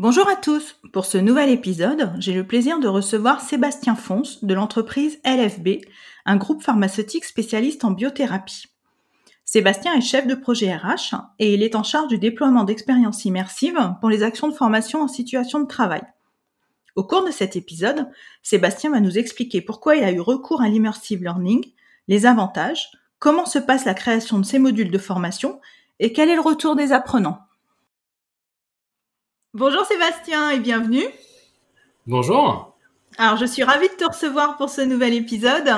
Bonjour à tous Pour ce nouvel épisode, j'ai le plaisir de recevoir Sébastien Fonce de l'entreprise LFB, un groupe pharmaceutique spécialiste en biothérapie. Sébastien est chef de projet RH et il est en charge du déploiement d'expériences immersives pour les actions de formation en situation de travail. Au cours de cet épisode, Sébastien va nous expliquer pourquoi il a eu recours à l'immersive learning, les avantages, comment se passe la création de ces modules de formation et quel est le retour des apprenants. Bonjour Sébastien et bienvenue. Bonjour. Alors je suis ravie de te recevoir pour ce nouvel épisode.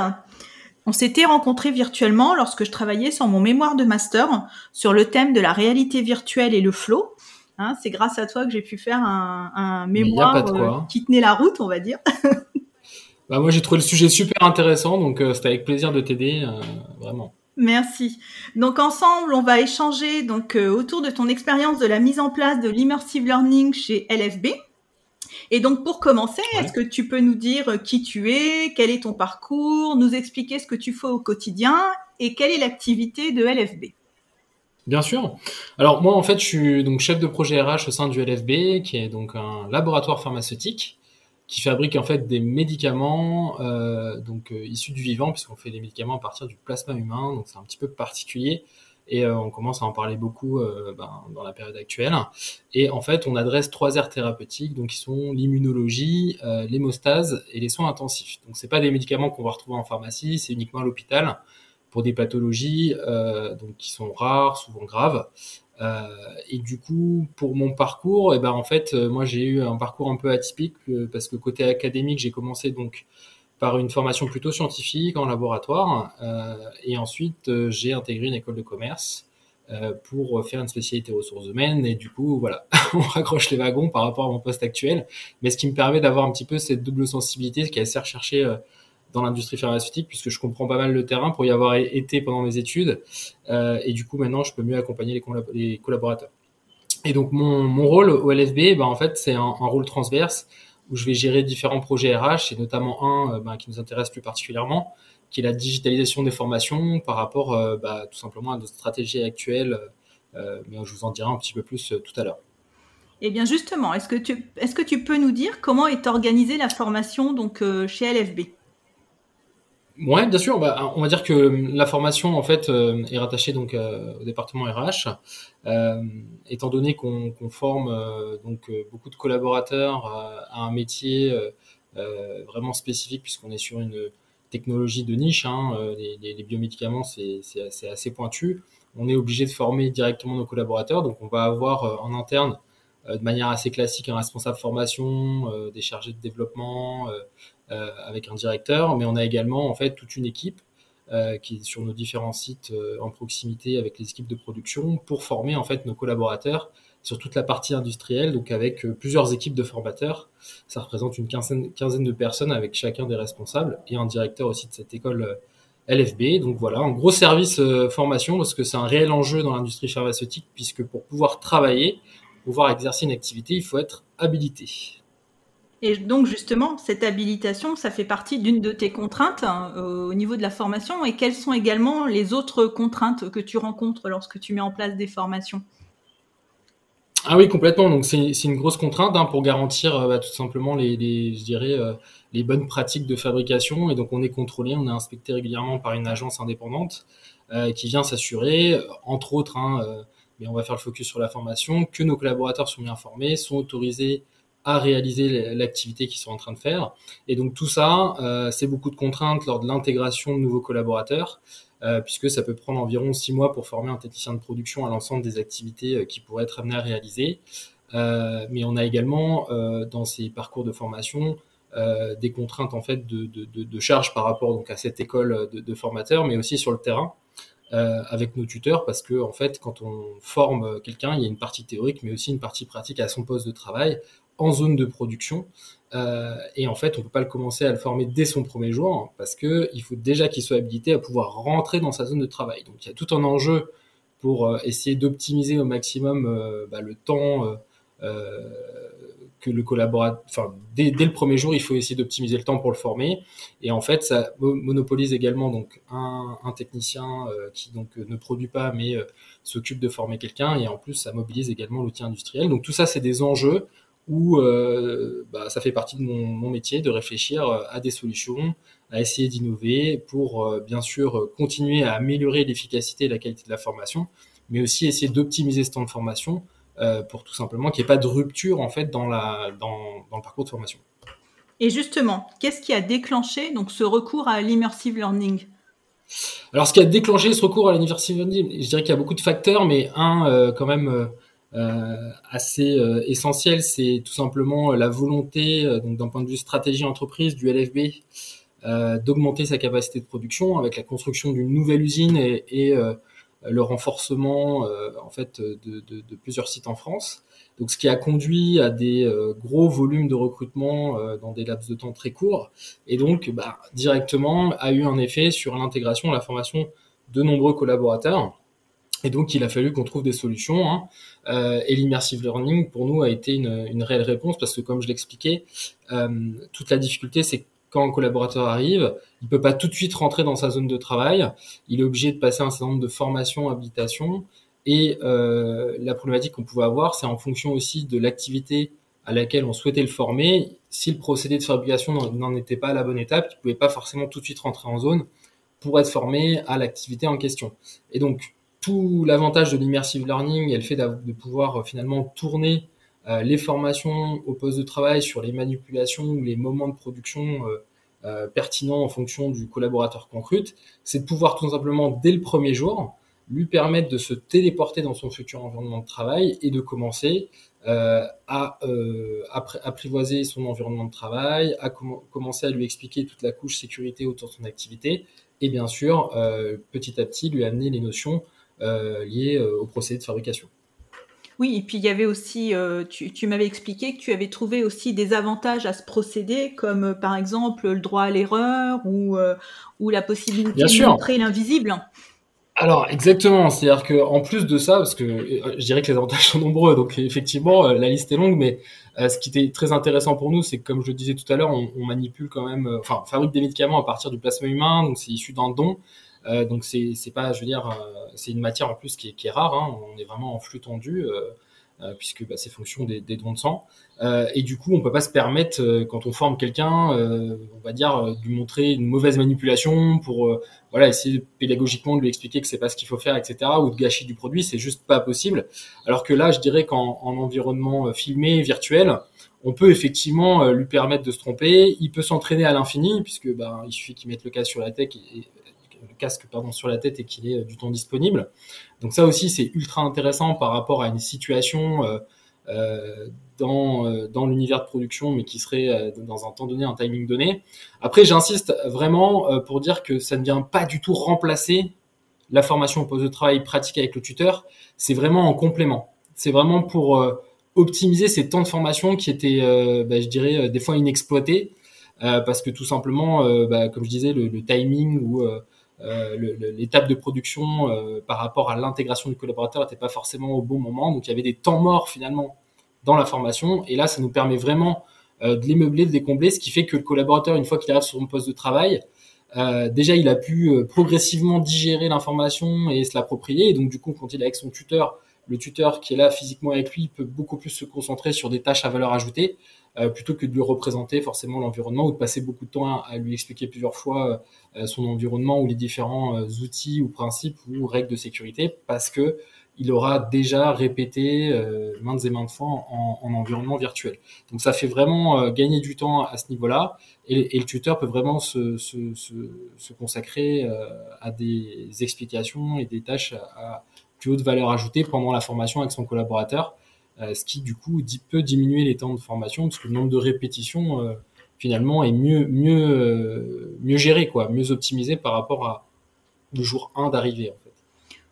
On s'était rencontrés virtuellement lorsque je travaillais sur mon mémoire de master sur le thème de la réalité virtuelle et le flow. Hein, c'est grâce à toi que j'ai pu faire un, mémoire euh, qui tenait la route, on va dire. bah moi j'ai trouvé le sujet super intéressant, donc euh, c'était avec plaisir de t'aider, euh, vraiment. Merci. Donc ensemble, on va échanger donc euh, autour de ton expérience de la mise en place de l'immersive learning chez LFB. Et donc pour commencer, est-ce que tu peux nous dire euh, qui tu es, quel est ton parcours, nous expliquer ce que tu fais au quotidien et quelle est l'activité de LFB Bien sûr. Alors moi en fait, je suis donc chef de projet RH au sein du LFB qui est donc un laboratoire pharmaceutique qui fabrique en fait des médicaments euh, donc euh, issus du vivant puisqu'on fait des médicaments à partir du plasma humain donc c'est un petit peu particulier. Et euh, on commence à en parler beaucoup ben, dans la période actuelle. Et en fait on adresse trois aires thérapeutiques donc qui sont l'immunologie l'hémostase et les soins intensifs. Donc c'est pas des médicaments qu'on va retrouver en pharmacie c'est uniquement à l'hôpital pour des pathologies donc qui sont rares souvent graves et du coup, pour mon parcours, et eh ben en fait, euh, moi j'ai eu un parcours un peu atypique euh, parce que côté académique, j'ai commencé donc par une formation plutôt scientifique en laboratoire, et ensuite j'ai intégré une école de commerce pour faire une spécialité ressources humaines. Et du coup, voilà, on raccroche les wagons par rapport à mon poste actuel, mais ce qui me permet d'avoir un petit peu cette double sensibilité, ce qui est assez recherché dans l'industrie pharmaceutique puisque je comprends pas mal le terrain pour y avoir été pendant mes études euh, et du coup maintenant je peux mieux accompagner les, collaborateurs. Et donc mon, mon rôle au LFB, ben, en fait c'est un, rôle transverse où je vais gérer différents projets RH et notamment un euh, ben, qui nous intéresse plus particulièrement, qui est la digitalisation des formations par rapport euh, ben, tout simplement à notre stratégie actuelle. Mais je vous en dirai un petit peu plus tout à l'heure. Eh bien justement, est-ce que tu est-ce que tu peux nous dire comment est organisée la formation donc chez LFB Ouais, bien sûr. Bah, on va dire que la formation en fait euh, est rattachée donc euh, au département RH, euh, étant donné qu'on forme donc beaucoup de collaborateurs à un métier vraiment spécifique puisqu'on est sur une technologie de niche. Hein, les, biomédicaments c'est assez, pointu. On est obligé de former directement nos collaborateurs, donc on va avoir en interne de manière assez classique un responsable formation, des chargés de développement, avec un directeur, mais on a également en fait toute une équipe euh, qui est sur nos différents sites euh, en proximité avec les équipes de production pour former en fait nos collaborateurs sur toute la partie industrielle, donc avec plusieurs équipes de formateurs. Ça représente une quinzaine, quinzaine de personnes avec chacun des responsables et un directeur aussi de cette école LFB. Donc voilà, un gros service formation parce que c'est un réel enjeu dans l'industrie pharmaceutique puisque pour pouvoir travailler, pouvoir exercer une activité, il faut être habilité. Et donc justement, cette habilitation, ça fait partie d'une de tes contraintes hein, au niveau de la formation. Et quelles sont également les autres contraintes que tu rencontres lorsque tu mets en place des formations? Ah oui, complètement. Donc c'est une grosse contrainte hein, pour garantir euh, bah, tout simplement les, je dirais, euh, les bonnes pratiques de fabrication. Et donc on est contrôlé, on est inspecté régulièrement par une agence indépendante euh, qui vient s'assurer, entre autres, hein, mais on va faire le focus sur la formation, que nos collaborateurs sont bien formés, sont autorisés à réaliser l'activité qu'ils sont en train de faire. Et donc tout ça, euh, c'est beaucoup de contraintes lors de l'intégration de nouveaux collaborateurs, euh, puisque ça peut prendre environ six mois pour former un technicien de production à l'ensemble des activités euh, qui pourraient être amenées à réaliser. mais on a également dans ces parcours de formation des contraintes en fait de, de, de, par rapport donc à cette école de, de formateurs, mais aussi sur le terrain. avec nos tuteurs parce que en fait quand on forme quelqu'un il y a une partie théorique mais aussi une partie pratique à son poste de travail en zone de production et en fait on peut pas le commencer à le former dès son premier jour parce que il faut déjà qu'il soit habilité à pouvoir rentrer dans sa zone de travail donc il y a tout un enjeu pour essayer d'optimiser au maximum bah, le temps que le collaborateur, enfin, dès, le premier jour, il faut essayer d'optimiser le temps pour le former. Et en fait, ça monopolise également donc un, technicien euh, qui donc euh, ne produit pas, mais euh, s'occupe de former quelqu'un. Et en plus, ça mobilise également l'outil industriel. Donc tout ça, c'est des enjeux où bah, ça fait partie de mon, métier de réfléchir à des solutions, à essayer d'innover pour bien sûr continuer à améliorer l'efficacité et la qualité de la formation, mais aussi essayer d'optimiser ce temps de formation euh, pour tout simplement qu'il n'y ait pas de rupture en fait dans, la, dans, dans, le parcours de formation. Et justement, qu'est-ce qui a déclenché donc ce recours à l'immersive learning? Alors, ce qui a déclenché ce recours à l'immersive learning, je dirais qu'il y a beaucoup de facteurs, mais un euh, quand même euh, assez essentiel, c'est tout simplement la volonté, donc d'un point de vue stratégie entreprise du LFB, d'augmenter sa capacité de production avec la construction d'une nouvelle usine et, le renforcement euh, en fait de, plusieurs sites en France. Donc, ce qui a conduit à des euh, gros volumes de recrutement euh, dans des laps de temps très courts, et donc bah, directement a eu un effet sur l'intégration, la formation de nombreux collaborateurs. Et donc, il a fallu qu'on trouve des solutions. Hein. Et l'immersive learning, pour nous, a été une, une, réelle réponse parce que, comme je l'expliquais, toute la difficulté, c'est quand un collaborateur arrive, il peut pas tout de suite rentrer dans sa zone de travail. Il est obligé de passer un certain nombre de formations, habilitations. Et euh, la problématique qu'on pouvait avoir, c'est en fonction aussi de l'activité à laquelle on souhaitait le former. Si le procédé de fabrication n'en était pas à la bonne étape, il pouvait pas forcément tout de suite rentrer en zone pour être formé à l'activité en question. Et donc, tout l'avantage de l'immersive learning et le fait de pouvoir euh, finalement tourner euh, les formations au poste de travail sur les manipulations ou les moments de production euh, pertinents en fonction du collaborateur qu'on recrute, c'est de pouvoir tout simplement, dès le premier jour, lui permettre de se téléporter dans son futur environnement de travail et de commencer à apprivoiser son environnement de travail, à commencer à lui expliquer toute la couche sécurité autour de son activité et bien sûr, petit à petit, lui amener les notions liées au procédé de fabrication. Oui, et puis il y avait aussi, euh, tu, m'avais expliqué que tu avais trouvé aussi des avantages à ce procédé, comme euh, par exemple le droit à l'erreur ou, euh, ou la possibilité de montrer l'invisible. Alors exactement, c'est-à-dire que en plus de ça, parce que je dirais que les avantages sont nombreux, donc effectivement la liste est longue, mais ce qui était très intéressant pour nous, c'est que comme je le disais tout à l'heure, on, manipule quand même, enfin on fabrique des médicaments à partir du plasma humain, donc c'est issu d'un don, euh, donc c'est c'est pas, je veux dire, euh, c'est une matière en plus qui est, qui est rare. Hein. On est vraiment en flux tendu. Euh, puisque bah, c'est fonction des, des, dons de sang. Euh, et du coup, on peut pas se permettre, quand on forme quelqu'un, euh, on va dire, de lui montrer une mauvaise manipulation pour, voilà, essayer pédagogiquement de lui expliquer que c'est pas ce qu'il faut faire, etc., ou de gâcher du produit, c'est juste pas possible. Alors que là, je dirais qu'en en environnement filmé, virtuel, on peut effectivement lui permettre de se tromper. Il peut s'entraîner à l'infini, puisque bah, il suffit qu'il mette le cas sur la tech et, casque pardon, sur la tête et qu'il ait euh, du temps disponible. Donc ça aussi, c'est ultra intéressant par rapport à une situation euh, euh, dans, dans l'univers de production, mais qui serait dans un temps donné, un timing donné. Après, j'insiste vraiment pour dire que ça ne vient pas du tout remplacer la formation au poste de travail pratique avec le tuteur. C'est vraiment en complément. C'est vraiment pour optimiser ces temps de formation qui étaient, bah, je dirais, des fois inexploités. parce que tout simplement, bah, comme je disais, le, timing ou l'étape de production euh, par rapport à l'intégration du collaborateur n'était pas forcément au bon moment. Donc il y avait des temps morts finalement dans la formation. Et là, ça nous permet vraiment euh, de les meubler, de les combler, ce qui fait que le collaborateur, une fois qu'il arrive sur son poste de travail, déjà il a pu progressivement digérer l'information et se l'approprier. Et donc du coup, quand il est avec son tuteur, le tuteur qui est là physiquement avec lui peut beaucoup plus se concentrer sur des tâches à valeur ajoutée. Euh, plutôt que de lui représenter forcément l'environnement ou de passer beaucoup de temps à, lui expliquer plusieurs fois euh, son environnement ou les différents euh, outils ou principes ou règles de sécurité parce que il aura déjà répété maintes et maintes fois en, en, environnement virtuel. Donc ça fait vraiment gagner du temps à ce niveau-là et, le tuteur peut vraiment se, consacrer à des explications et des tâches à plus haute valeur ajoutée pendant la formation avec son collaborateur euh, ce qui du coup peut diminuer les temps de formation parce que le nombre de répétitions euh, finalement est euh, mieux géré quoi, mieux optimisé par rapport à le jour 1 d'arrivée.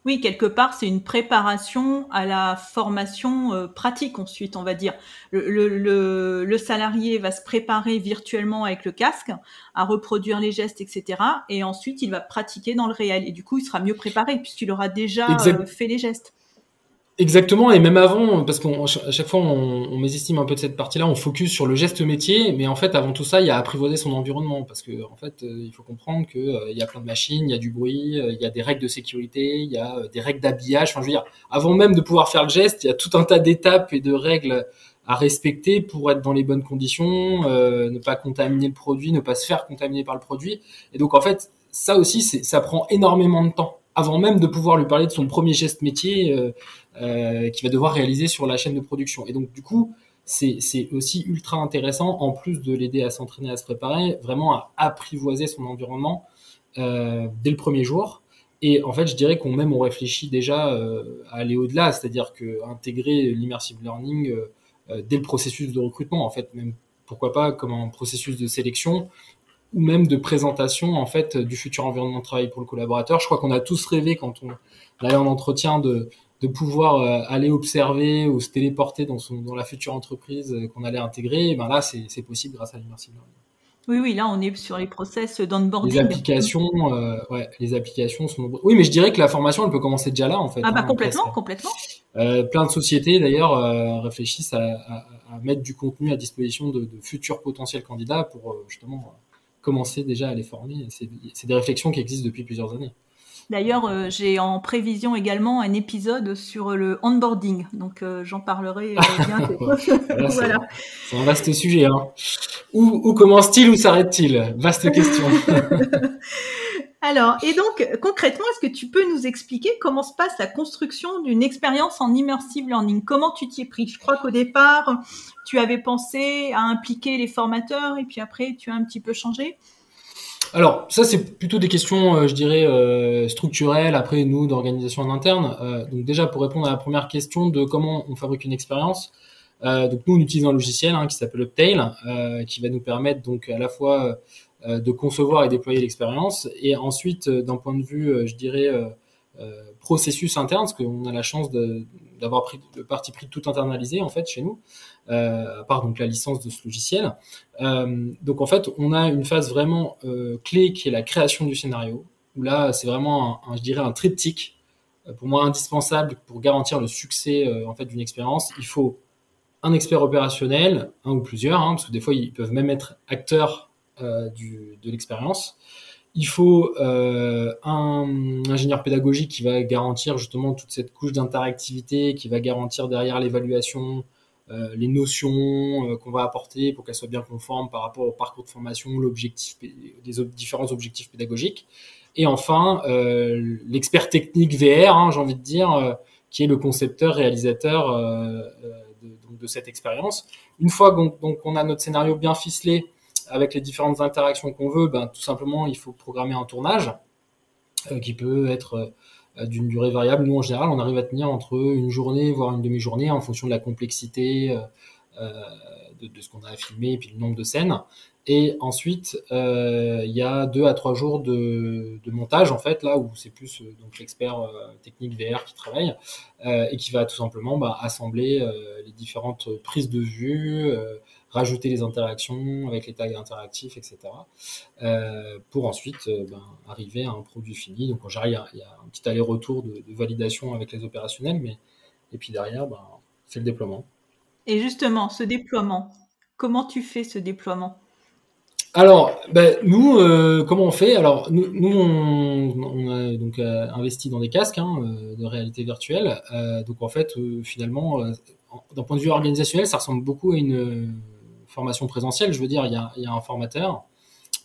Oui, quelque part, c'est une préparation à la formation euh, pratique ensuite, on va dire. Le, le, le, salarié va se préparer virtuellement avec le casque à reproduire les gestes, etc. Et ensuite, il va pratiquer dans le réel. Et du coup, il sera mieux préparé puisqu'il aura déjà euh, fait les gestes. Exactement, et même avant, parce qu'à chaque fois on, on mésestime un peu de cette partie-là, on focus sur le geste métier, mais en fait avant tout ça, il y a apprivoiser son environnement, parce que en fait, euh, il faut comprendre que euh, il y a plein de machines, il y a du bruit, euh, il y a des règles de sécurité, il y a des règles d'habillage. Enfin, je veux dire, avant même de pouvoir faire le geste, il y a tout un tas d'étapes et de règles à respecter pour être dans les bonnes conditions, ne pas contaminer le produit, ne pas se faire contaminer par le produit. Et donc en fait, ça aussi, ça prend énormément de temps avant même de pouvoir lui parler de son premier geste métier euh, qu'il va devoir réaliser sur la chaîne de production. Et donc du coup, c'est aussi ultra intéressant, en plus de l'aider à s'entraîner, à se préparer, vraiment à apprivoiser son environnement euh, dès le premier jour. Et en fait, je dirais qu'on même on réfléchit déjà euh, à aller au-delà, c'est-à-dire que intégrer l'immersive learning euh, dès le processus de recrutement, en fait, même pourquoi pas comme un processus de sélection ou même de présentation en fait du futur environnement de travail pour le collaborateur. Je crois qu'on a tous rêvé quand on allait en entretien de, de pouvoir euh, aller observer ou se téléporter dans, son, dans la future entreprise euh, qu'on allait intégrer. Ben là, c'est possible grâce à l'immersive learning. Oui, oui, là, on est sur les process d'onboarding. Les applications, euh, ouais, les applications sont Oui, mais je dirais que la formation, elle peut commencer déjà là, en fait. Ah bah hein, complètement, complètement. Euh, plein de sociétés, d'ailleurs, euh, réfléchissent à, à, à, mettre du contenu à disposition de, de futurs potentiels candidats pour justement commencer déjà à les former. C'est des réflexions qui existent depuis plusieurs années. D'ailleurs, euh, j'ai en prévision également un épisode sur le onboarding, donc euh, j'en parlerai euh, voilà, C'est un vaste sujet. Hein. Où, où commence-t-il, où s'arrête-t-il? Vaste question. Alors, et donc, concrètement, est-ce que tu peux nous expliquer comment se passe la construction d'une expérience en immersive learning? Comment tu t'y es pris? Je crois qu'au départ, tu avais pensé à impliquer les formateurs et puis après, tu as un petit peu changé. Alors, ça, c'est plutôt des questions, euh, je dirais, euh, structurelles, après, nous, d'organisation en interne. Euh, donc, déjà, pour répondre à la première question de comment on fabrique une expérience, donc nous, on utilise un logiciel hein, qui s'appelle Uptail, qui va nous permettre donc à la fois euh, de concevoir et déployer l'expérience. Et ensuite, euh, d'un point de vue, euh, je dirais, processus interne, parce qu'on a la chance d'avoir pris le parti pris de tout internaliser en fait chez nous, à part donc la licence de ce logiciel. donc en fait, on a une phase vraiment clé qui est la création du scénario, où là, c'est vraiment, un, je dirais, un triptyque pour moi indispensable pour garantir le succès en fait d'une expérience. Il faut un expert opérationnel, un ou plusieurs, hein, parce que des fois ils peuvent même être acteurs euh, de l'expérience. Il faut euh, un ingénieur pédagogique qui va garantir justement toute cette couche d'interactivité, qui va garantir derrière l'évaluation, euh, les notions qu'on va apporter pour qu'elles soient bien conformes par rapport au parcours de formation, l'objectif, des différents objectifs pédagogiques. Et enfin, euh, l'expert technique VR, hein, j'ai envie de dire, qui est le concepteur, réalisateur de, de, cette expérience. Une fois qu'on a notre scénario bien ficelé, avec les différentes interactions qu'on veut, ben, tout simplement, il faut programmer un tournage euh, qui peut être euh, d'une durée variable. Nous, en général, on arrive à tenir entre une journée, voire une demi-journée, en fonction de la complexité euh, de, ce qu'on a à filmer et puis le nombre de scènes. Et ensuite, il y a deux à trois jours de, montage, en fait, là où c'est plus l'expert technique VR qui travaille et qui va tout simplement bah, assembler les différentes prises de vue rajouter les interactions avec les tags interactifs, etc. Euh, pour ensuite euh, ben, arriver à un produit fini. Donc en général, il y a, un petit aller-retour de, validation avec les opérationnels, mais et puis derrière, ben, c'est le déploiement. Et justement, ce déploiement, comment tu fais ce déploiement? Alors, ben, nous, euh, comment on fait? Alors, nous, nous on, a donc investi dans des casques hein, de réalité virtuelle. donc, en fait, finalement, d'un point de vue organisationnel, ça ressemble beaucoup à une, formation présentielle, je veux dire, il y a, un formateur,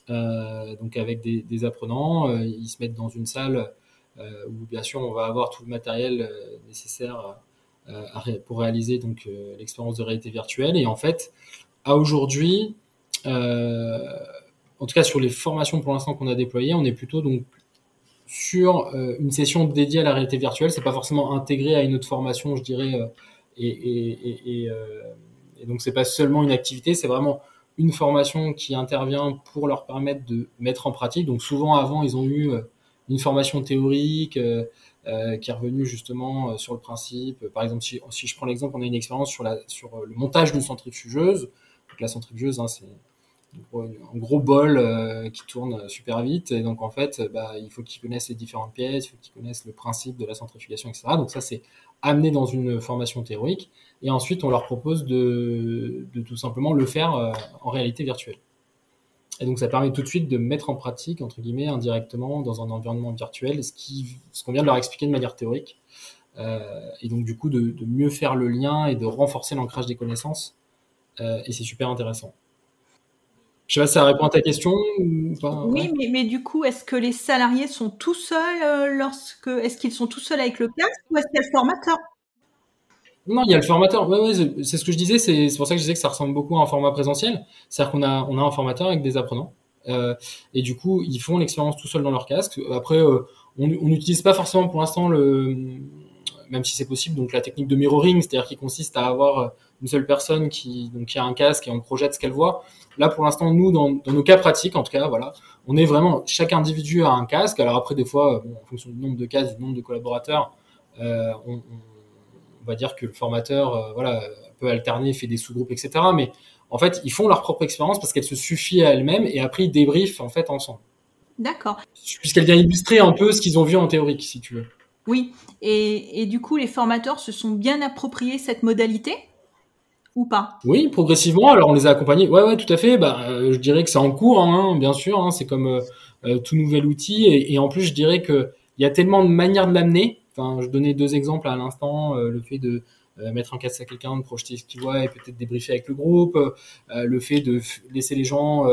euh, donc avec des, apprenants, euh, ils se mettent dans une salle euh, où bien sûr on va avoir tout le matériel nécessaire pour réaliser donc l'expérience de réalité virtuelle. Et en fait, à aujourd'hui, en tout cas sur les formations pour l'instant qu'on a déployées, on est plutôt donc sur une session dédiée à la réalité virtuelle. C'est pas forcément intégré à une autre formation, je dirais, et et donc, c'est pas seulement une activité, c'est vraiment une formation qui intervient pour leur permettre de mettre en pratique. Donc, souvent, avant, ils ont eu euh, une formation théorique euh, euh, qui est revenue justement sur le principe. Par exemple, si, je prends l'exemple, on a une expérience sur le montage d'une centrifugeuse. Donc la centrifugeuse, hein, c'est un gros bol qui tourne super vite. Et donc, en fait, bah, il faut qu'ils connaissent les différentes pièces, il faut qu'ils connaissent le principe de la centrifugation, etc. Donc, ça, c'est amené dans une formation théorique. Et ensuite, on leur propose de, de tout simplement le faire en réalité virtuelle. Et donc, ça permet tout de suite de mettre en pratique, entre guillemets, indirectement, dans un environnement virtuel, ce qu'on ce vient de leur expliquer de manière théorique. Euh, et donc, du coup, de, de, mieux faire le lien et de renforcer l'ancrage des connaissances. Euh, et c'est super intéressant. Je sais pas si ça répond à ta question ou pas. Oui, mais, mais, du coup, est-ce que les salariés sont tout seuls euh, lorsque. Est-ce qu'ils sont tout seuls avec le casque ou est-ce qu'il y a le formateur? Non, il y a le formateur. Ouais, ouais, c'est ce que je disais. C'est pour ça que je disais que ça ressemble beaucoup à un format présentiel. C'est-à-dire qu'on a, on a un formateur avec des apprenants. Euh, et du coup, ils font l'expérience tout seuls dans leur casque. Après, euh, on n'utilise pas forcément pour l'instant le, même si c'est possible, donc la technique de mirroring, c'est-à-dire qui consiste à avoir une seule personne qui, donc, qui a un casque et on projette ce qu'elle voit. Là, pour l'instant, nous, dans, dans, nos cas pratiques, en tout cas, voilà, on est vraiment, chaque individu a un casque. Alors après, des fois, bon, en fonction du nombre de casques, du nombre de collaborateurs, euh, on, on on va dire que le formateur euh, voilà, peut alterner, fait des sous-groupes, etc. Mais en fait, ils font leur propre expérience parce qu'elle se suffit à elle-même et après ils débriefent en fait ensemble. D'accord. Puisqu'elle vient illustrer un peu ce qu'ils ont vu en théorique, si tu veux. Oui, et, du coup, les formateurs se sont bien appropriés cette modalité ou pas? Oui, progressivement. Alors, on les a accompagnés. Ouais, ouais, tout à fait. Bah, euh, je dirais que c'est en cours, hein, bien sûr. Hein, c'est comme euh, tout nouvel outil. Et, en plus, je dirais qu'il y a tellement de manières de l'amener Enfin, je donnais deux exemples à l'instant, euh, le fait de euh, mettre en casse à quelqu'un, de projeter ce qu'il voit et peut-être débriefer avec le groupe, euh, le fait de laisser les gens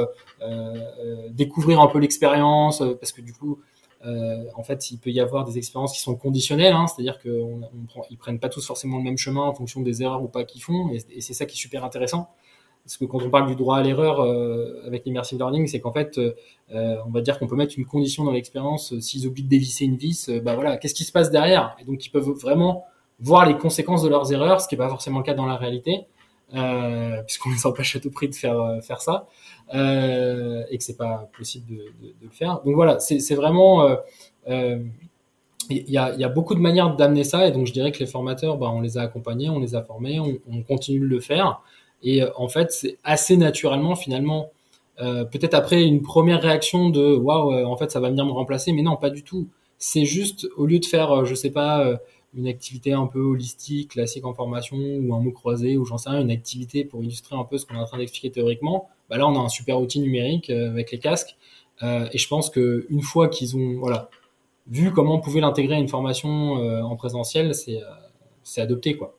découvrir un peu l'expérience, parce que du coup, en fait, il peut y avoir des expériences qui sont conditionnelles, hein, c'est-à-dire qu'ils ne prennent pas tous forcément le même chemin en fonction des erreurs ou pas qu'ils font, et, c'est ça qui est super intéressant. Parce que quand on parle du droit à l'erreur avec l'immersive learning, c'est qu'en fait, euh, on va dire qu'on peut mettre une condition dans l'expérience. Euh, s'ils oublient de dévisser une vis, euh, bah voilà, qu'est-ce qui se passe derrière? Et donc ils peuvent vraiment voir les conséquences de leurs erreurs, ce qui n'est pas forcément le cas dans la réalité, euh, puisqu'on les empêche à tout prix de faire faire ça, euh, et que c'est pas possible de, le faire. Donc voilà, c'est vraiment il y, a, y, a, beaucoup de manières d'amener ça, et donc je dirais que les formateurs, bah, on les a accompagnés, on les a formés, on, on continue de le faire, et en fait, c'est assez naturellement finalement euh, peut-être après une première réaction de waouh, euh, en fait, ça va venir me remplacer, mais non, pas du tout. C'est juste au lieu de faire, euh, je sais pas, une activité un peu holistique, classique en formation, ou un mot croisé, ou j'en sais rien, une activité pour illustrer un peu ce qu'on est en train d'expliquer théoriquement. Bah là, on a un super outil numérique avec les casques, et je pense que une fois qu'ils ont, voilà, vu comment on pouvait l'intégrer à une formation en présentiel, c'est c'est adopté quoi.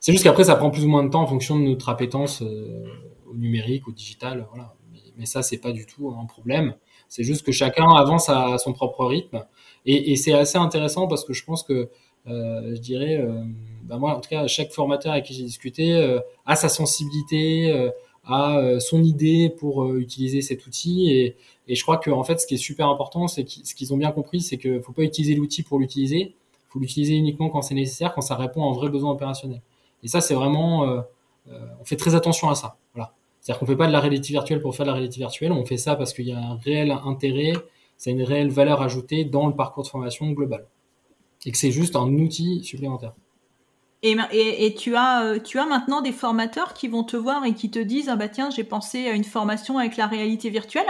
C'est juste qu'après, ça prend plus ou moins de temps en fonction de notre appétence au numérique, au digital, voilà mais ça, c'est pas du tout un problème. C'est juste que chacun avance à son propre rythme. Et, et c'est assez intéressant parce que je pense que, euh, je dirais, euh, bah moi, en tout cas, chaque formateur avec qui j'ai discuté euh, a sa sensibilité, euh, a euh, son idée pour euh, utiliser cet outil. Et, et je crois que, en fait, ce qui est super important, c'est ce qu'ils ont bien compris, c'est qu'il faut pas utiliser l'outil pour l'utiliser. Il faut l'utiliser uniquement quand c'est nécessaire, quand ça répond à un vrai besoin opérationnel. Et ça, c'est vraiment, on fait très attention à ça. Voilà. C'est-à-dire qu'on fait pas de la réalité virtuelle pour faire de la réalité virtuelle, on fait ça parce qu'il y a un réel intérêt, c'est une réelle valeur ajoutée dans le parcours de formation global. Et que c'est juste un outil supplémentaire. Et, et, et, tu, as, euh, tu as maintenant des formateurs qui vont te voir et qui te disent Ah bah tiens, j'ai pensé à une formation avec la réalité virtuelle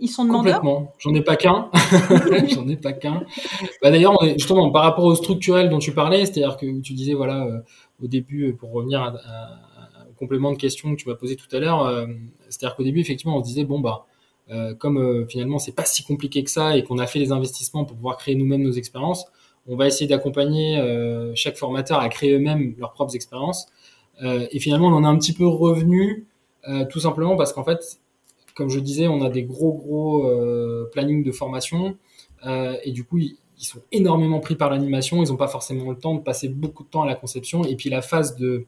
Ils sont demandeurs Complètement. J'en ai pas qu'un. J'en ai pas qu'un. Bah, D'ailleurs, justement, par rapport au structurel dont tu parlais, c'est-à-dire que tu disais, voilà, euh, au début, pour revenir à, à complément de question que tu m'as posé tout à l'heure, euh, c'est-à-dire qu'au début, effectivement, on se disait, bon, bah, euh, comme euh, finalement, c'est pas si compliqué que ça et qu'on a fait les investissements pour pouvoir créer nous-mêmes nos expériences, on va essayer d'accompagner chaque formateur à créer eux-mêmes leurs propres expériences. et finalement, on en a un petit peu revenu, tout simplement parce qu'en fait, comme je disais, on a des gros, gros plannings de formation. et du coup, ils, sont énormément pris par l'animation. Ils n'ont pas forcément le temps de passer beaucoup de temps à la conception. Et puis la phase de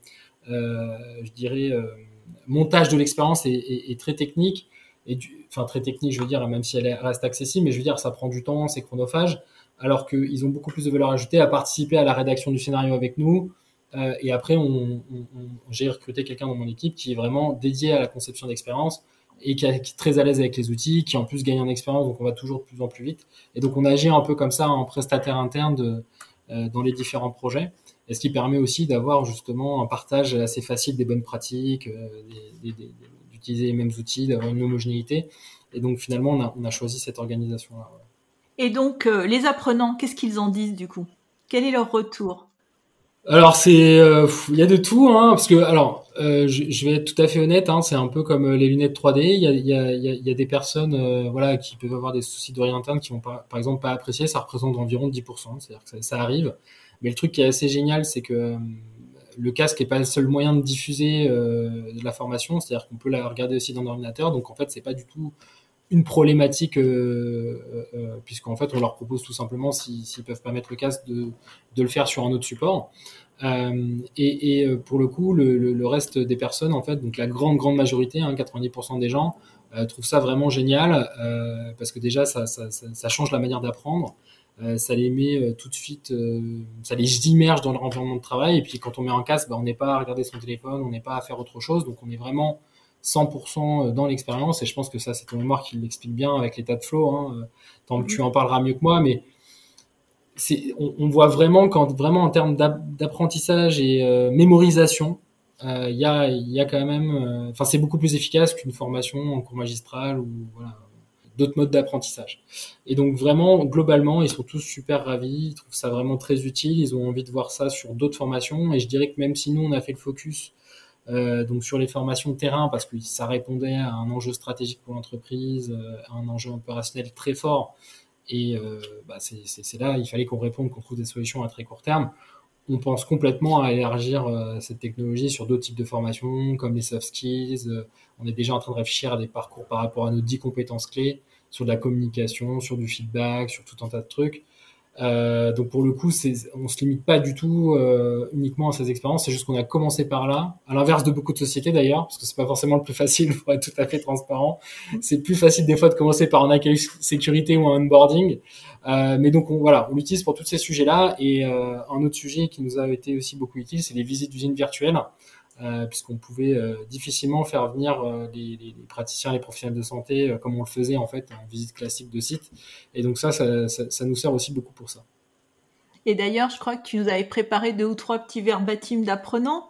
euh, je dirais, euh, montage de l'expérience est, très technique. Et enfin, très technique, je veux dire, même si elle reste accessible, mais je veux dire, ça prend du temps, c'est chronophage, alors qu'ils ont beaucoup plus de valeur ajoutée à participer à la rédaction du scénario avec nous. Euh, et après, on, j'ai recruté quelqu'un dans mon équipe qui est vraiment dédié à la conception d'expérience et qui, est très à l'aise avec les outils, qui en plus gagne en expérience, donc on va toujours de plus en plus vite. Et donc on agit un peu comme ça en prestataire interne de, euh, dans les différents projets, et ce qui permet aussi d'avoir justement un partage assez facile des bonnes pratiques, euh, d'utiliser les mêmes outils, d'avoir une homogénéité. Et donc finalement, on a, on a choisi cette organisation-là. Et donc euh, les apprenants, qu'est-ce qu'ils en disent du coup? Quel est leur retour? Alors c'est, euh, il y a de tout, hein, parce que alors euh, je, vais être tout à fait honnête, hein, c'est un peu comme les lunettes 3D. Il y a, des personnes, voilà, qui peuvent avoir des soucis d'oreille interne, qui vont pas, par exemple pas apprécier. Ça représente environ 10%, c'est-à-dire que ça, arrive. Mais le truc qui est assez génial, c'est que le casque est pas le seul moyen de diffuser de la formation, c'est-à-dire qu'on peut la regarder aussi dans l'ordinateur. Donc en fait, c'est pas du tout une problématique euh, euh, puisqu'en fait on leur propose tout simplement s'ils si, peuvent pas mettre le casque de, de, le faire sur un autre support. Euh, et, et, pour le coup le, le, le, reste des personnes en fait donc la grande grande majorité hein, 90% des gens euh, trouvent ça vraiment génial euh, parce que déjà ça, ça, ça, ça change la manière d'apprendre ça les met tout de suite ça les immerge dans leur environnement de travail. Et puis quand on met un casque bah, on n'est pas à regarder son téléphone on n'est pas à faire autre chose. Donc on est vraiment 100% dans l'expérience et je pense que ça c'est ton mémoire qui l'explique bien avec l'état de flow hein, tant que tu en parleras mieux que moi mais on, on, voit vraiment quand vraiment en termes d'apprentissage et euh, mémorisation il euh, y a il y a quand même euh, enfin c'est beaucoup plus efficace qu'une formation en cours magistral ou voilà d'autres modes d'apprentissage. Et donc vraiment globalement ils sont tous super ravis ils trouvent ça vraiment très utile ils ont envie de voir ça sur d'autres formations et je dirais que même si nous on a fait le focus euh, donc sur les formations de terrain parce que ça répondait à un enjeu stratégique pour l'entreprise, euh, à un enjeu opérationnel très fort. Et euh, bah c'est là, il fallait qu'on réponde, qu'on trouve des solutions à très court terme. On pense complètement à élargir cette technologie sur d'autres types de formations, comme les soft skills. On est déjà en train de réfléchir à des parcours par rapport à nos 10 compétences clés, sur de la communication, sur du feedback, sur tout un tas de trucs. Euh, donc pour le coup, on se limite pas du tout euh, uniquement à ces expériences. C'est juste qu'on a commencé par là, à l'inverse de beaucoup de sociétés d'ailleurs, parce que c'est pas forcément le plus facile pour être tout à fait transparent. C'est plus facile des fois de commencer par un accueil sécurité ou un onboarding. Euh, mais donc on, voilà, on l'utilise pour tous ces sujets-là. Et euh, un autre sujet qui nous a été aussi beaucoup utile, c'est les visites d'usines virtuelles. Euh, puisqu'on pouvait euh, difficilement faire venir euh, les, les, les, praticiens, les professionnels de santé, comme on le faisait en fait en visite classique de site. Et donc ça, ça, ça, ça nous sert aussi beaucoup pour ça. Et d'ailleurs, je crois que tu nous avais préparé deux ou trois petits verbatims d'apprenants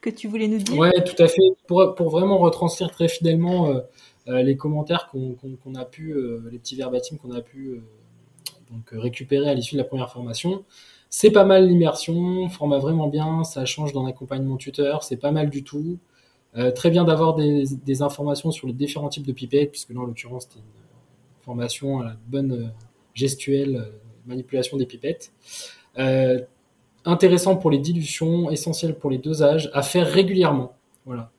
que tu voulais nous dire. Ouais, tout à fait. Pour, pour vraiment retranscrire très fidèlement les commentaires qu'on qu qu a pu, les petits verbatims qu'on a pu donc récupérer à l'issue de la première formation. C'est pas mal l'immersion, format vraiment bien, ça change dans l'accompagnement tuteur, c'est pas mal du tout. Euh, très bien d'avoir des, informations sur les différents types de pipettes, puisque là en l'occurrence c'était une formation à la bonne euh, gestuelle euh, manipulation des pipettes. Euh, intéressant pour les dilutions, essentiel pour les dosages, à faire régulièrement. Voilà.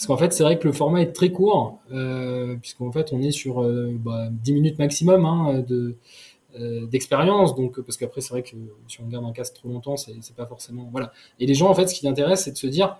Parce qu'en fait, c'est vrai que le format est très court, euh, puisqu'en fait, on est sur euh, bah, 10 minutes maximum hein, de, euh, d'expérience. Donc, parce qu'après, c'est vrai que si on garde un casque trop longtemps, c'est pas forcément. Voilà. Et les gens, en fait, ce qui les intéresse, c'est de se dire,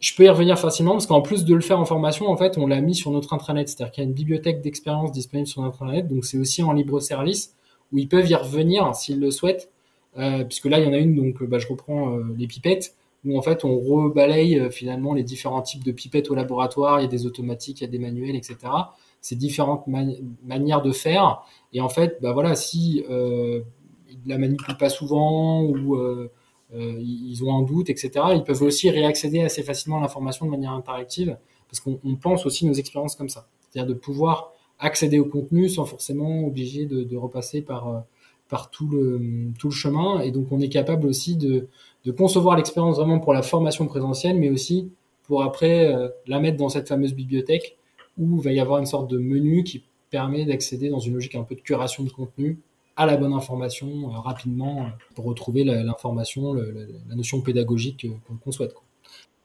je peux y revenir facilement parce qu'en plus de le faire en formation, en fait, on l'a mis sur notre intranet. C'est-à-dire qu'il y a une bibliothèque d'expérience disponible sur notre intranet. Donc, c'est aussi en libre service où ils peuvent y revenir s'ils le souhaitent. Euh, puisque là, il y en a une, donc bah, je reprends euh, les pipettes, où en fait, on rebalaye euh, finalement les différents types de pipettes au laboratoire. Il y a des automatiques, il y a des manuels, etc ces différentes man manières de faire. Et en fait, bah voilà, si euh, ils la manipulent pas souvent ou euh, euh, ils ont un doute, etc., ils peuvent aussi réaccéder assez facilement à l'information de manière interactive, parce qu'on pense aussi nos expériences comme ça, c'est-à-dire de pouvoir accéder au contenu sans forcément obliger de, de repasser par par tout le tout le chemin. Et donc on est capable aussi de de concevoir l'expérience vraiment pour la formation présentielle, mais aussi pour après euh, la mettre dans cette fameuse bibliothèque où il va y avoir une sorte de menu qui permet d'accéder dans une logique un peu de curation de contenu à la bonne information euh, rapidement euh, pour retrouver l'information, la notion pédagogique qu'on qu souhaite.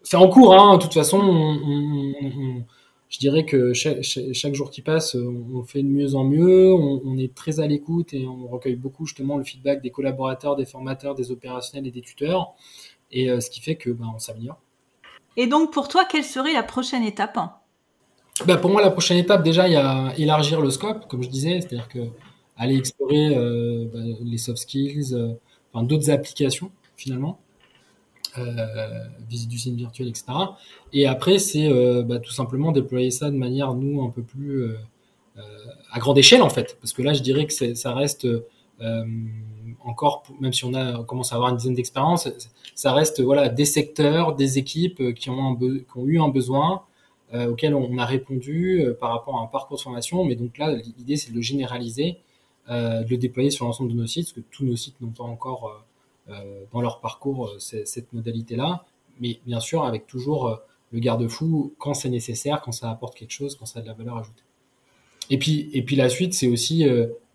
C'est en cours, hein, de toute façon, on, on, on, je dirais que chaque, chaque, jour qui passe, on fait de mieux en mieux, on, est très à l'écoute et on recueille beaucoup justement le feedback des collaborateurs, des formateurs, des opérationnels et des tuteurs, et euh, ce qui fait que ben, on s'améliore. Et donc pour toi, quelle serait la prochaine étape? Bah pour moi, la prochaine étape, déjà, il y a élargir le scope, comme je disais, c'est-à-dire que aller explorer euh, bah, les soft skills, euh, enfin, d'autres applications finalement. visite d'usine virtuelle, etc. Et après, c'est bah, tout simplement déployer ça de manière, nous, un peu plus à grande échelle, en fait. Parce que là, je dirais que ça reste encore, même si on a commence à avoir une dizaine d'expériences, ça reste voilà des secteurs, des équipes qui ont eu un besoin, euh, auquel on a répondu euh, par rapport à un parcours de formation. Mais donc là, l'idée, c'est de le généraliser, euh, de le déployer sur l'ensemble de nos sites, parce que tous nos sites n'ont pas encore dans leur parcours cette modalité-là. Mais bien sûr, avec toujours le garde-fou quand c'est nécessaire, quand ça apporte quelque chose, quand ça a de la valeur ajoutée. Et puis, et puis la suite, c'est aussi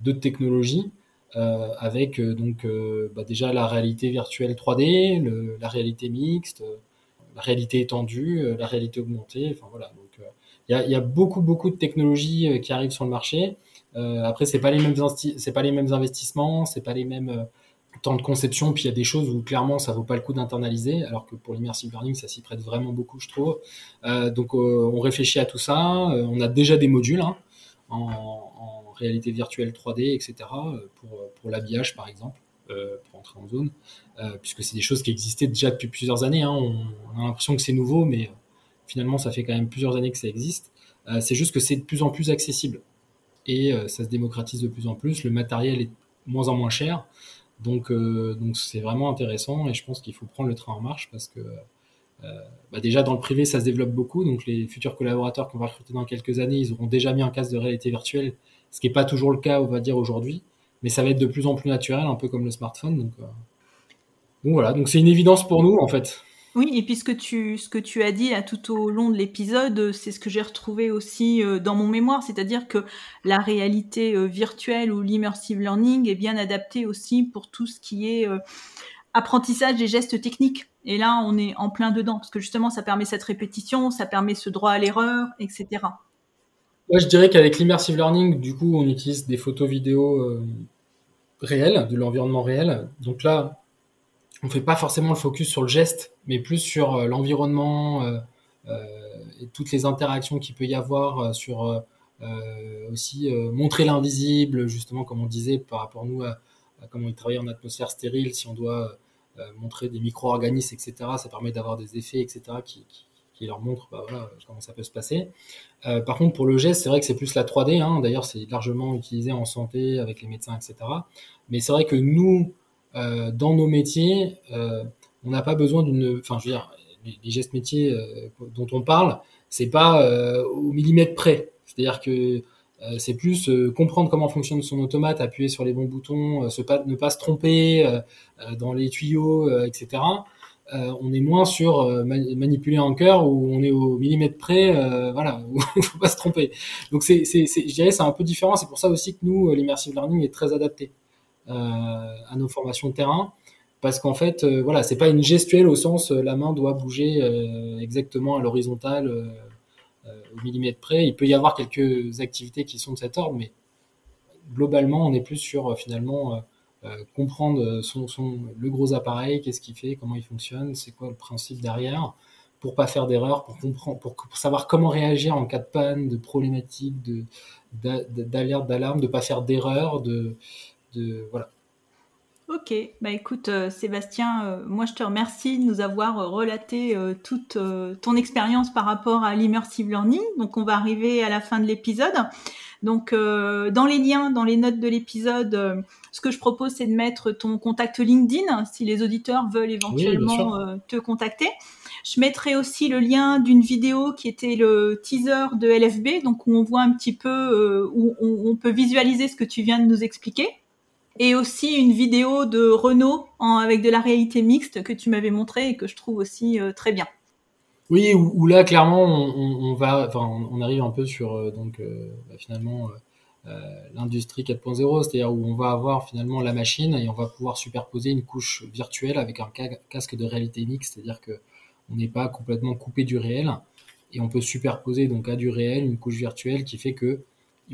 d'autres technologies. Avec donc bah déjà la réalité virtuelle 3D, le, la réalité mixte, la réalité étendue, euh, la réalité augmentée. Enfin voilà. Donc euh, il y a, beaucoup beaucoup de technologies euh, qui arrivent sur le marché. après c'est pas les mêmes pas les mêmes investissements, c'est pas les mêmes temps de conception, puis il y a des choses où clairement ça vaut pas le coup d'internaliser, alors que pour l'immersive learning ça s'y prête vraiment beaucoup, je trouve. Donc on réfléchit à tout ça. on a déjà des modules hein, en, réalité virtuelle 3D, etc. pour l'habillage par exemple. Euh, pour entrer en zone, euh, puisque c'est des choses qui existaient déjà depuis plusieurs années. Hein. On, a l'impression que c'est nouveau, mais euh, finalement, ça fait quand même plusieurs années que ça existe. c'est juste que c'est de plus en plus accessible et ça se démocratise de plus en plus. Le matériel est moins en moins cher, donc donc c'est vraiment intéressant et je pense qu'il faut prendre le train en marche parce que bah déjà dans le privé ça se développe beaucoup, donc les futurs collaborateurs qu'on va recruter dans quelques années, ils auront déjà mis un casque de réalité virtuelle, ce qui n'est pas toujours le cas, on va dire aujourd'hui mais ça va être de plus en plus naturel, un peu comme le smartphone. Donc, euh. voilà, donc c'est une évidence pour nous en fait. Oui, et puis ce que tu, ce que tu as dit tout au long de l'épisode, c'est ce que j'ai retrouvé aussi euh, dans mon mémoire, c'est-à-dire que la réalité euh, virtuelle ou l'immersive learning est bien adaptée aussi pour tout ce qui est apprentissage des gestes techniques. Et là, on est en plein dedans, parce que justement, ça permet cette répétition, ça permet ce droit à l'erreur, etc. Moi, je dirais qu'avec l'immersive learning, du coup, on utilise des photos vidéo euh, réelles, de l'environnement réel. Donc là, on fait pas forcément le focus sur le geste, mais plus sur euh, l'environnement euh, et toutes les interactions qu'il peut y avoir sur aussi montrer l'invisible, justement, comme on disait, par rapport à nous à, comment il travaille en atmosphère stérile, si on doit montrer des micro-organismes, etc. Ça permet d'avoir des effets, etc. qui leur montre bah, comment ça peut se passer. Euh, par contre, pour le geste, c'est vrai que c'est plus la 3D. Hein. D'ailleurs, c'est largement utilisé en santé avec les médecins, etc. Mais c'est vrai que nous, euh, dans nos métiers, euh, on n'a pas besoin d'une. Enfin, je veux dire, les, gestes métiers dont on parle, c'est pas au millimètre près. C'est-à-dire que c'est plus comprendre comment fonctionne son automate, appuyer sur les bons boutons, ne pas se tromper dans les tuyaux, etc. Euh, on est moins sur euh, manipuler un cœur où on est au millimètre près, euh, voilà, il faut pas se tromper. Donc c'est, c'est, je dirais, c'est un peu différent. C'est pour ça aussi que nous, l'immersive learning est très adapté à nos formations de terrain, parce qu'en fait, voilà, c'est pas une gestuelle au sens la main doit bouger exactement à l'horizontale au millimètre près. Il peut y avoir quelques activités qui sont de cet ordre, mais globalement, on est plus sur finalement euh, comprendre son, le gros appareil, qu'est-ce qu'il fait, comment il fonctionne, c'est quoi le principe derrière, pour pas faire d'erreur, pour savoir comment réagir en cas de panne, de problématique, d'alerte, d'alarme, de pas faire d'erreur, de, de voilà. Ok, bah écoute euh, Sébastien, euh, moi je te remercie de nous avoir relaté toute ton expérience par rapport à l'immersive learning. Donc on va arriver à la fin de l'épisode. Donc, euh, dans les liens, dans les notes de l'épisode, euh, ce que je propose, c'est de mettre ton contact LinkedIn si les auditeurs veulent éventuellement euh, te contacter. Je mettrai aussi le lien d'une vidéo qui était le teaser de LFB, donc où on voit un petit peu, où on, peut visualiser ce que tu viens de nous expliquer. Et aussi une vidéo de Renault avec de la réalité mixte que tu m'avais montré et que je trouve aussi très bien. Oui, où, là clairement on, va, on, arrive un peu sur euh, donc euh, bah, finalement euh, l'industrie 4.0, c'est-à-dire où on va avoir finalement la machine et on va pouvoir superposer une couche virtuelle avec un casque de réalité mixte, c'est-à-dire que on n'est pas complètement coupé du réel et on peut superposer donc à du réel une couche virtuelle qui fait que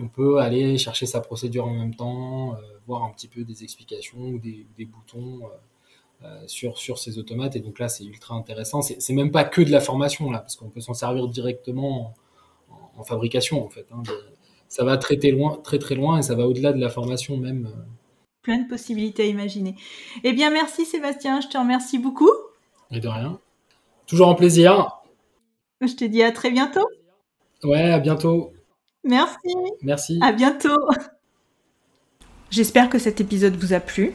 on peut aller chercher sa procédure en même temps, voir un petit peu des explications ou des, boutons sur, sur ces automates. Et donc là, c'est ultra intéressant. C'est même pas que de la formation, là, parce qu'on peut s'en servir directement en, fabrication, en fait. Hein. ça va très, loin, très très loin et ça va au-delà de la formation même. Euh. Plein de possibilités à imaginer. Eh bien, merci Sébastien, je te remercie beaucoup. Et de rien. Toujours un plaisir. Je te dis à très bientôt. Ouais, à bientôt. Merci. Merci. À bientôt. J'espère que cet épisode vous a plu.